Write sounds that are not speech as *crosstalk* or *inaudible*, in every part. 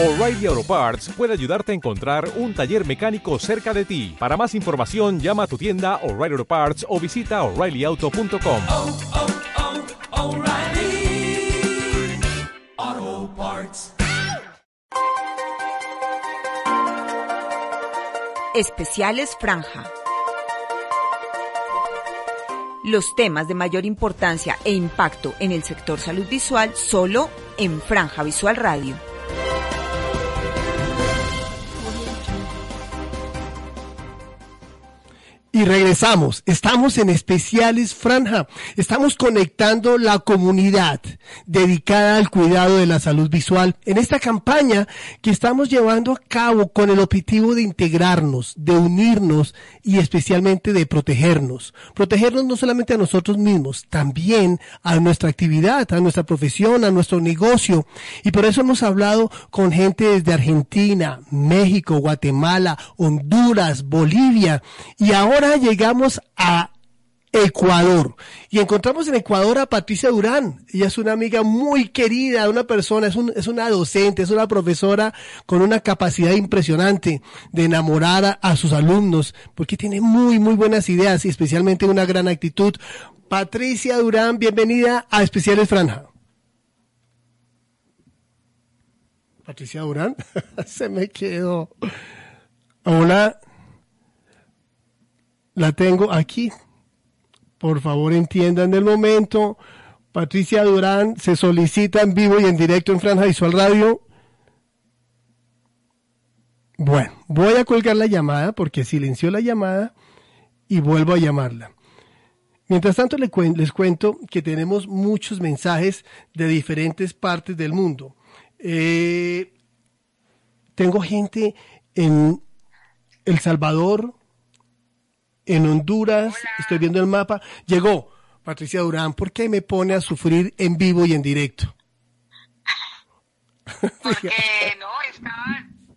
O'Reilly Auto Parts puede ayudarte a encontrar un taller mecánico cerca de ti. Para más información, llama a tu tienda O'Reilly Auto Parts o visita oreillyauto.com. oh, oh, Parts. Especiales Franja. Los temas de mayor importancia e impacto en el sector salud visual solo en Franja Visual Radio. Y regresamos. Estamos en especiales Franja. Estamos conectando la comunidad dedicada al cuidado de la salud visual en esta campaña que estamos llevando a cabo con el objetivo de integrarnos, de unirnos y especialmente de protegernos. Protegernos no solamente a nosotros mismos, también a nuestra actividad, a nuestra profesión, a nuestro negocio. Y por eso hemos hablado con gente desde Argentina, México, Guatemala, Honduras, Bolivia y ahora llegamos a Ecuador y encontramos en Ecuador a Patricia Durán. Ella es una amiga muy querida, una persona, es, un, es una docente, es una profesora con una capacidad impresionante de enamorar a sus alumnos porque tiene muy, muy buenas ideas y especialmente una gran actitud. Patricia Durán, bienvenida a Especiales Franja. Patricia Durán, *laughs* se me quedó. Hola. La tengo aquí. Por favor, entiendan el momento. Patricia Durán se solicita en vivo y en directo en Franja Visual Radio. Bueno, voy a colgar la llamada porque silenció la llamada y vuelvo a llamarla. Mientras tanto les cuento que tenemos muchos mensajes de diferentes partes del mundo. Eh, tengo gente en El Salvador, en Honduras, Hola. estoy viendo el mapa. Llegó Patricia Durán, ¿por qué me pone a sufrir en vivo y en directo? *laughs* Porque no, estaba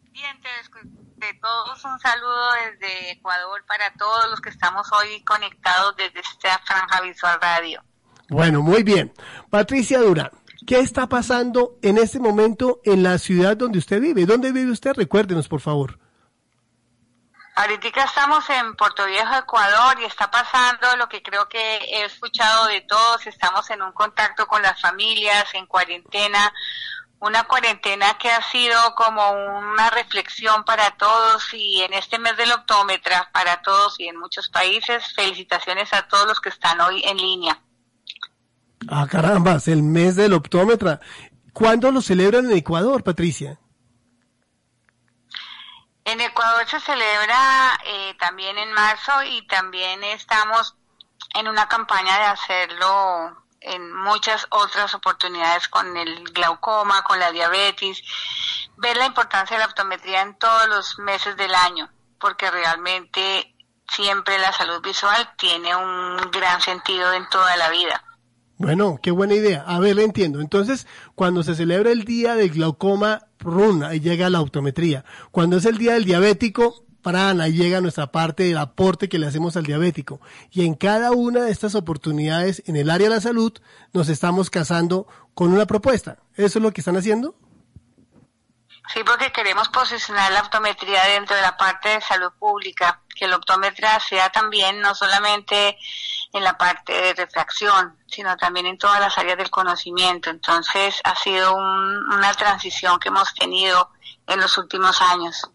pendiente de, de todos. Un saludo desde Ecuador para todos los que estamos hoy conectados desde esta Franja Visual Radio. Bueno, muy bien. Patricia Durán, ¿qué está pasando en este momento en la ciudad donde usted vive? ¿Dónde vive usted? Recuérdenos, por favor. Ahorita estamos en Puerto Viejo, Ecuador, y está pasando lo que creo que he escuchado de todos. Estamos en un contacto con las familias, en cuarentena. Una cuarentena que ha sido como una reflexión para todos y en este mes del optómetra para todos y en muchos países. Felicitaciones a todos los que están hoy en línea. Ah, caramba, es el mes del optómetra. ¿Cuándo lo celebran en Ecuador, Patricia? En Ecuador se celebra eh, también en marzo y también estamos en una campaña de hacerlo en muchas otras oportunidades con el glaucoma, con la diabetes, ver la importancia de la optometría en todos los meses del año, porque realmente siempre la salud visual tiene un gran sentido en toda la vida. Bueno, qué buena idea. A ver, entiendo. Entonces, cuando se celebra el día del glaucoma, run, ahí llega la optometría. Cuando es el día del diabético, pran, ahí llega nuestra parte del aporte que le hacemos al diabético. Y en cada una de estas oportunidades en el área de la salud, nos estamos casando con una propuesta. ¿Eso es lo que están haciendo? Sí, porque queremos posicionar la optometría dentro de la parte de salud pública, que la optómetra sea también no solamente en la parte de refracción, sino también en todas las áreas del conocimiento. Entonces ha sido un, una transición que hemos tenido en los últimos años.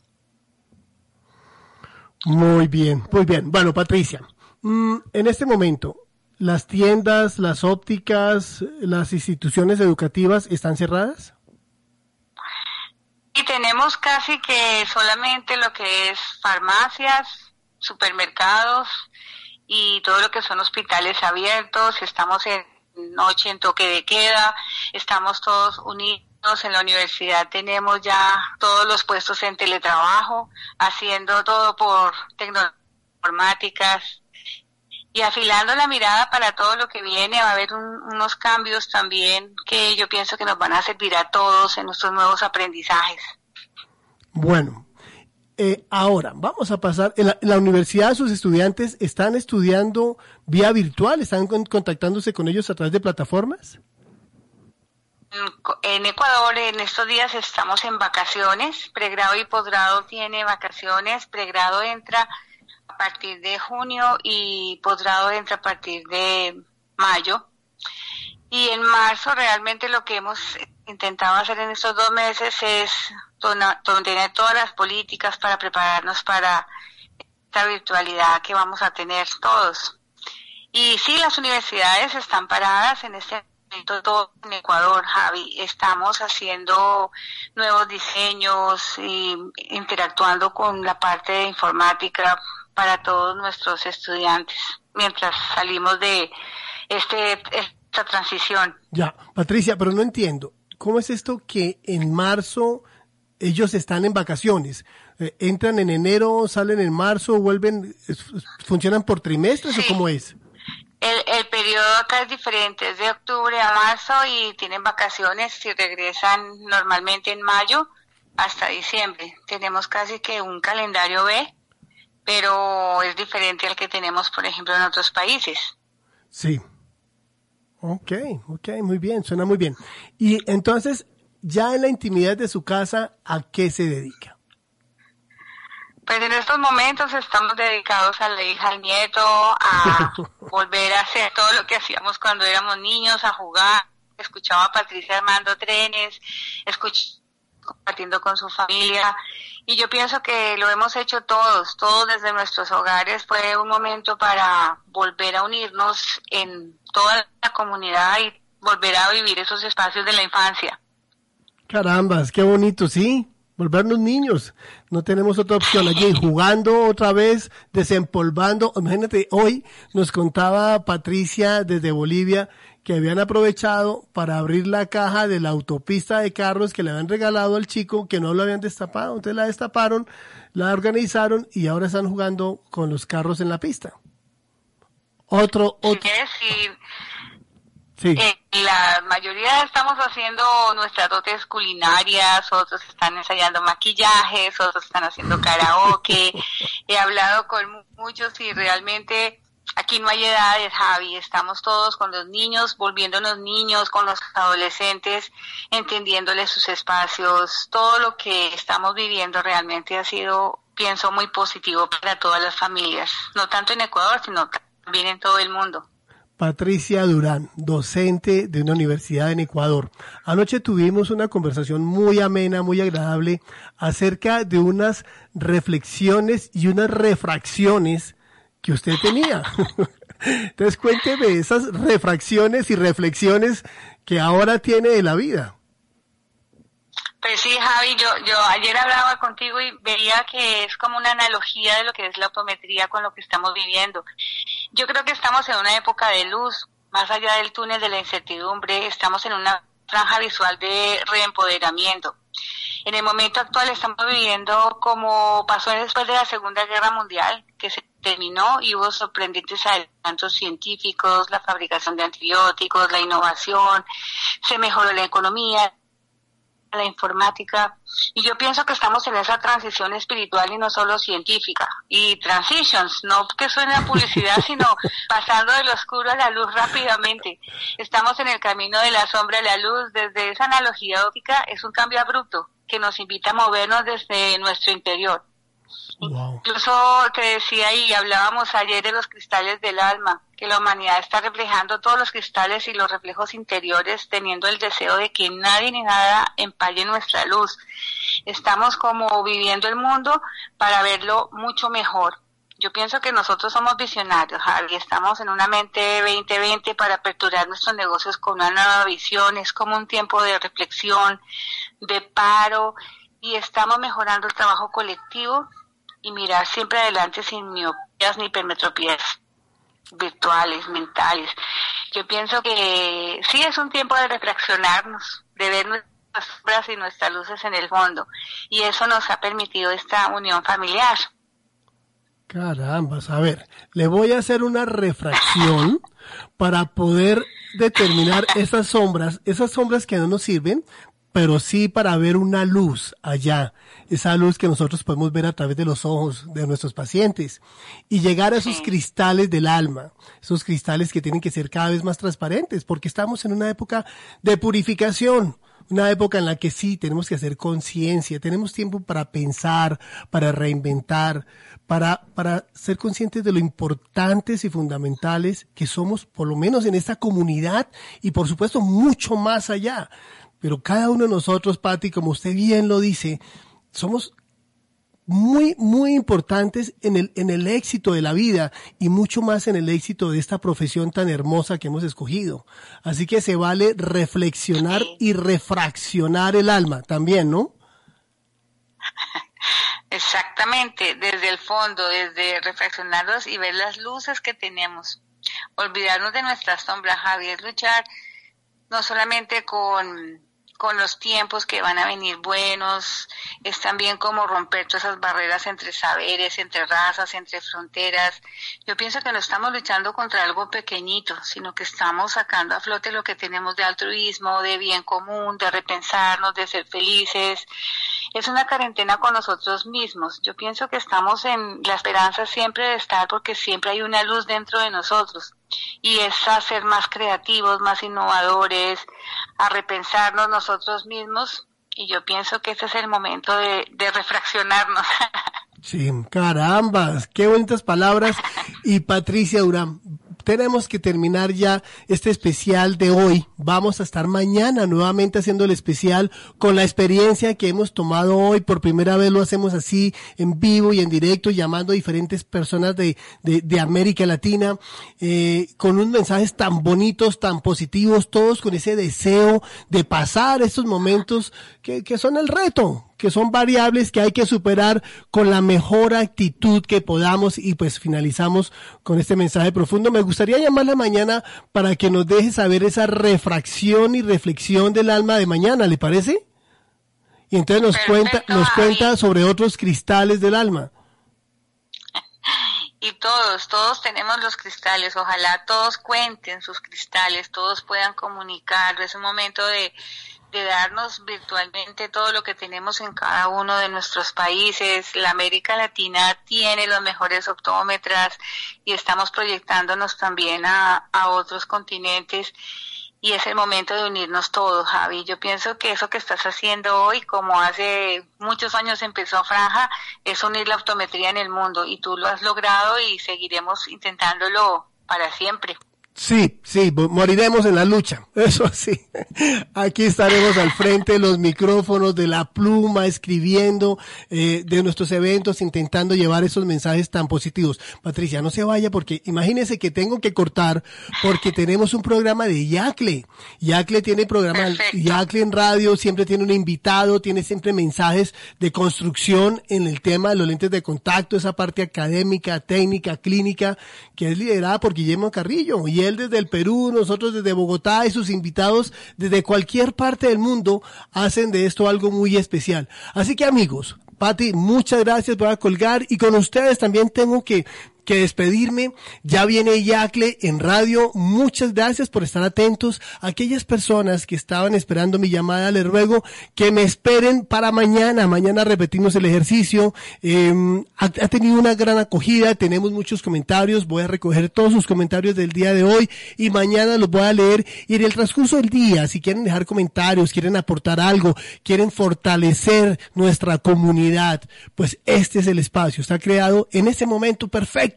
Muy bien, muy bien. Bueno, Patricia, mm, en este momento, ¿las tiendas, las ópticas, las instituciones educativas están cerradas? Y tenemos casi que solamente lo que es farmacias, supermercados y todo lo que son hospitales abiertos. Estamos en noche en toque de queda, estamos todos unidos. En la universidad tenemos ya todos los puestos en teletrabajo, haciendo todo por tecnologías informáticas y afilando la mirada para todo lo que viene. Va a haber un- unos cambios también que yo pienso que nos van a servir a todos en nuestros nuevos aprendizajes. Bueno, eh, ahora vamos a pasar. La, universidad, sus estudiantes están estudiando vía virtual, están con- contactándose con ellos a través de plataformas. en Ecuador en estos días estamos en vacaciones, pregrado y posgrado tiene vacaciones, pregrado entra a partir de junio y posgrado entra a partir de mayo. Y en marzo realmente lo que hemos intentado hacer en estos dos meses es tener todas las políticas para prepararnos para esta virtualidad que vamos a tener todos. Y sí, las universidades están paradas en este momento, todo en Ecuador, Javi. Estamos haciendo nuevos diseños y interactuando con la parte de informática para todos nuestros estudiantes mientras salimos de este esta transición. Ya, Patricia, pero no entiendo. ¿Cómo es esto que en marzo ellos están en vacaciones? Eh, ¿Entran en enero, salen en marzo, vuelven, funcionan por trimestres o cómo es? El, el periodo acá es diferente, es de octubre a marzo y tienen vacaciones y regresan normalmente en mayo hasta diciembre. Tenemos casi que un calendario B, pero es diferente al que tenemos, por ejemplo, en otros países. Sí. Ok, ok, muy bien, suena muy bien. Y entonces, ya en la intimidad de su casa, ¿a qué se dedica? Pues en estos momentos estamos dedicados a la hija, al nieto, a *laughs* volver a hacer todo lo que hacíamos cuando éramos niños, a jugar. Escuchaba a Patricia armando trenes, escuch compartiendo con su familia. Y yo pienso que lo hemos hecho todos, todos desde nuestros hogares. Fue un momento para volver a unirnos en toda la comunidad y volver a vivir esos espacios de la infancia. Carambas, qué bonito, sí. Volvernos niños. No tenemos otra opción. Allí jugando otra vez, desempolvando. Imagínate, hoy nos contaba Patricia desde Bolivia que habían aprovechado para abrir la caja de la autopista de carros que le habían regalado al chico que no lo habían destapado. Entonces la destaparon, la organizaron y ahora están jugando con los carros en la pista. Otro, Si otro, quieres, si sí. Eh, la mayoría estamos haciendo nuestras dotes culinarias, otros están ensayando maquillajes, otros están haciendo karaoke. *laughs* He hablado con mu- muchos y realmente aquí no hay edades, Javi. Estamos todos con los niños, volviéndonos niños, con los adolescentes, entendiéndoles sus espacios. Todo lo que estamos viviendo realmente ha sido, pienso, muy positivo para todas las familias. No tanto en Ecuador, sino también en todo el mundo. Patricia Durán, docente de una universidad en Ecuador. Anoche tuvimos una conversación muy amena, muy agradable, acerca de unas reflexiones y unas refracciones que usted tenía. Entonces cuénteme esas refracciones y reflexiones que ahora tiene de la vida. Pues sí, Javi, yo, yo ayer hablaba contigo y veía que es como una analogía de lo que es la optometría con lo que estamos viviendo. Yo creo que estamos en una época de luz, más allá del túnel de la incertidumbre, estamos en una franja visual de reempoderamiento. En el momento actual estamos viviendo como pasó después de la Segunda Guerra Mundial, que se terminó y hubo sorprendentes adelantos científicos, la fabricación de antibióticos, la innovación, se mejoró la economía, la informática y yo pienso que estamos en esa transición espiritual y no solo científica y transitions no que suene a publicidad *laughs* sino pasando de lo oscuro a la luz rápidamente. Estamos en el camino de la sombra a la luz. Desde esa analogía óptica es un cambio abrupto que nos invita a movernos desde nuestro interior Incluso te decía y hablábamos ayer de los cristales del alma, que la humanidad está reflejando todos los cristales y los reflejos interiores, teniendo el deseo de que nadie ni nada empalle nuestra luz. Estamos como viviendo el mundo para verlo mucho mejor. Yo pienso que nosotros somos visionarios, Javi, estamos en una mente 2020 para aperturar nuestros negocios con una nueva visión, es como un tiempo de reflexión, de paro, y estamos mejorando el trabajo colectivo y mirar siempre adelante sin miopías ni hipermetropías virtuales, mentales. Yo pienso que sí es un tiempo de reflexionarnos, de ver nuestras sombras y nuestras luces en el fondo. Y eso nos ha permitido esta unión familiar. Carambas, a ver, le voy a hacer una refracción *laughs* para poder determinar esas sombras, esas sombras que no nos sirven, pero sí para ver una luz allá, esa luz que nosotros podemos ver a través de los ojos de nuestros pacientes. Y llegar a esos cristales del alma, esos cristales que tienen que ser cada vez más transparentes, porque estamos en una época de purificación, una época en la que sí tenemos que hacer conciencia, tenemos tiempo para pensar, para reinventar, para, para ser conscientes de lo importantes y fundamentales que somos, por lo menos en esta comunidad y por supuesto mucho más allá. Pero cada uno de nosotros, Patti, como usted bien lo dice, somos muy, muy importantes en el, en el éxito de la vida y mucho más en el éxito de esta profesión tan hermosa que hemos escogido. Así que se vale reflexionar y refraccionar el alma también, ¿no? *laughs* Exactamente, desde el fondo, desde reflexionarlos y ver las luces que tenemos. Olvidarnos de nuestras sombras, Javier, luchar no solamente con, con los tiempos que van a venir buenos, es también como romper todas esas barreras entre saberes, entre razas, entre fronteras. Yo pienso que no estamos luchando contra algo pequeñito, sino que estamos sacando a flote lo que tenemos de altruismo, de bien común, de repensarnos, de ser felices. Es una cuarentena con nosotros mismos. Yo pienso que estamos en la esperanza siempre de estar porque siempre hay una luz dentro de nosotros y es a ser más creativos, más innovadores, a repensarnos nosotros mismos y yo pienso que este es el momento de, refraccionarnos. *laughs* Sí, carambas, qué bonitas palabras. Y Patricia Durán, tenemos que terminar ya este especial de hoy. Vamos a estar mañana nuevamente haciendo el especial con la experiencia que hemos tomado hoy. Por primera vez lo hacemos así en vivo y en directo, llamando a diferentes personas de, de, de América Latina, eh, con unos mensajes tan bonitos, tan positivos, todos con ese deseo de pasar estos momentos que, que son el reto, que son variables que hay que superar con la mejor actitud que podamos y pues finalizamos con este mensaje profundo. Me gustaría llamarla mañana para que nos deje saber esa refracción y reflexión del alma de mañana, ¿le parece? Y entonces nos Perfecto, cuenta, nos cuenta sobre otros cristales del alma. y todos, todos tenemos los cristales, ojalá todos cuenten sus cristales, todos puedan comunicarlo, es un momento de, de darnos virtualmente todo lo que tenemos en cada uno de nuestros países. La América Latina tiene los mejores optómetras y estamos proyectándonos también a, a otros continentes y es el momento de unirnos todos, Javi. Yo pienso que eso que estás haciendo hoy, como hace muchos años empezó Franja, es unir la optometría en el mundo y tú lo has logrado y seguiremos intentándolo para siempre. Sí, sí, moriremos en la lucha, *laughs* eso sí. Aquí estaremos al frente de los micrófonos, de la pluma, escribiendo eh, de nuestros eventos, intentando llevar esos mensajes tan positivos. Patricia, no se vaya porque imagínese que tengo que cortar porque tenemos un programa de Yacle. Yacle tiene programa. Yacle en radio, siempre tiene un invitado, tiene siempre mensajes de construcción en el tema de los lentes de contacto, esa parte académica, técnica, clínica, que es liderada por Guillermo Carrillo. Y él desde el Perú, nosotros desde Bogotá y sus invitados desde cualquier parte del mundo hacen de esto algo muy especial. Así que amigos, Pati, muchas gracias por colgar y con ustedes también tengo que que despedirme. Ya viene Yacle en radio. Muchas gracias por estar atentos. Aquellas personas que estaban esperando mi llamada, les ruego que me esperen para mañana. Mañana repetimos el ejercicio. Ha, ha tenido una gran acogida. Tenemos muchos comentarios. Voy a recoger todos sus comentarios del día de hoy y mañana los voy a leer. Y en el transcurso del día, si quieren dejar comentarios, quieren aportar algo, quieren fortalecer nuestra comunidad, pues este es el espacio. Está creado en este momento perfecto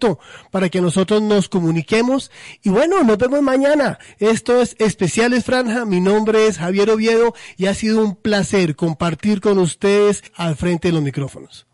para que nosotros nos comuniquemos. Y bueno, nos vemos mañana. Esto es Especiales Franja. Mi nombre es Javier Oviedo y ha sido un placer compartir con ustedes al frente de los micrófonos.